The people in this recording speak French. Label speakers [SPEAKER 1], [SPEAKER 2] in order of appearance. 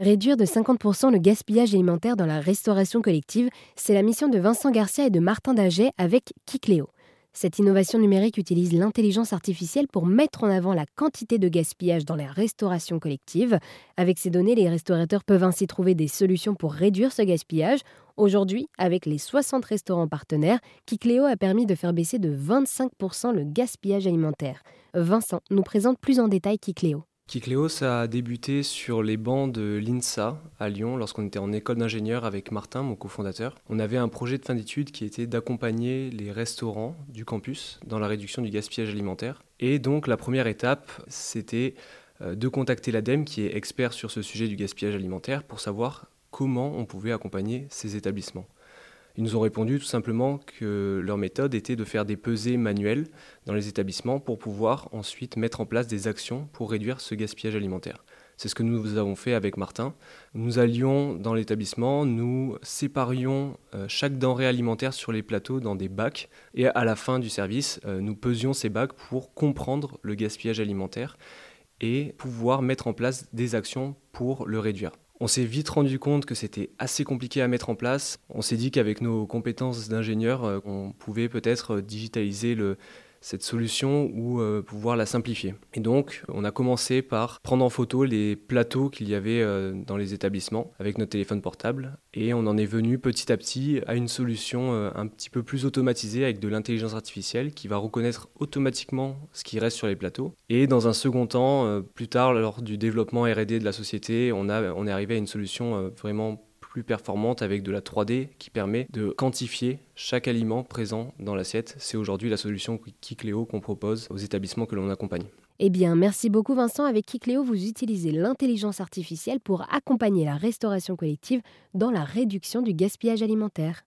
[SPEAKER 1] Réduire de 50% le gaspillage alimentaire dans la restauration collective, c'est la mission de Vincent Garcia et de Martin Daget avec Kikléo. Cette innovation numérique utilise l'intelligence artificielle pour mettre en avant la quantité de gaspillage dans la restauration collective. Avec ces données, les restaurateurs peuvent ainsi trouver des solutions pour réduire ce gaspillage. Aujourd'hui, avec les 60 restaurants partenaires, Kikléo a permis de faire baisser de 25% le gaspillage alimentaire. Vincent nous présente plus en détail Kikléo.
[SPEAKER 2] Kikléo, ça a débuté sur les bancs de l'INSA à Lyon lorsqu'on était en école d'ingénieur avec Martin, mon cofondateur. On avait un projet de fin d'études qui était d'accompagner les restaurants du campus dans la réduction du gaspillage alimentaire. Et donc la première étape, c'était euh, de contacter l'ADEME qui est expert sur ce sujet du gaspillage alimentaire pour savoir comment on pouvait accompagner ces établissements. Ils nous ont répondu tout simplement que leur méthode était de faire des pesées manuelles dans les établissements pour pouvoir ensuite mettre en place des actions pour réduire ce gaspillage alimentaire. C'est ce que nous avons fait avec Martin. Nous allions dans l'établissement, nous séparions euh, chaque denrée alimentaire sur les plateaux dans des bacs et à la fin du service, euh, nous pesions ces bacs pour comprendre le gaspillage alimentaire et pouvoir mettre en place des actions pour le réduire. On s'est vite rendu compte que c'était assez compliqué à mettre en place. On s'est dit qu'avec nos compétences d'ingénieur, euh, on pouvait peut-être digitaliser le, cette solution ou euh, pouvoir la simplifier. Et donc, on a commencé par prendre en photo les plateaux qu'il y avait euh, dans les établissements avec notre téléphone portable. Et on en est venu petit à petit à une solution euh, un petit peu plus automatisée avec de l'intelligence artificielle qui va reconnaître automatiquement ce qui reste sur les plateaux. Et dans un second temps, plus tard, lors du développement RD de la société, on, a, on est arrivé à une solution vraiment performante avec de la 3D qui permet de quantifier chaque aliment présent dans l'assiette. C'est aujourd'hui la solution Kikléo qu'on propose aux établissements que l'on accompagne.
[SPEAKER 1] Eh bien, merci beaucoup Vincent. Avec Kikléo, vous utilisez l'intelligence artificielle pour accompagner la restauration collective dans la réduction du gaspillage alimentaire.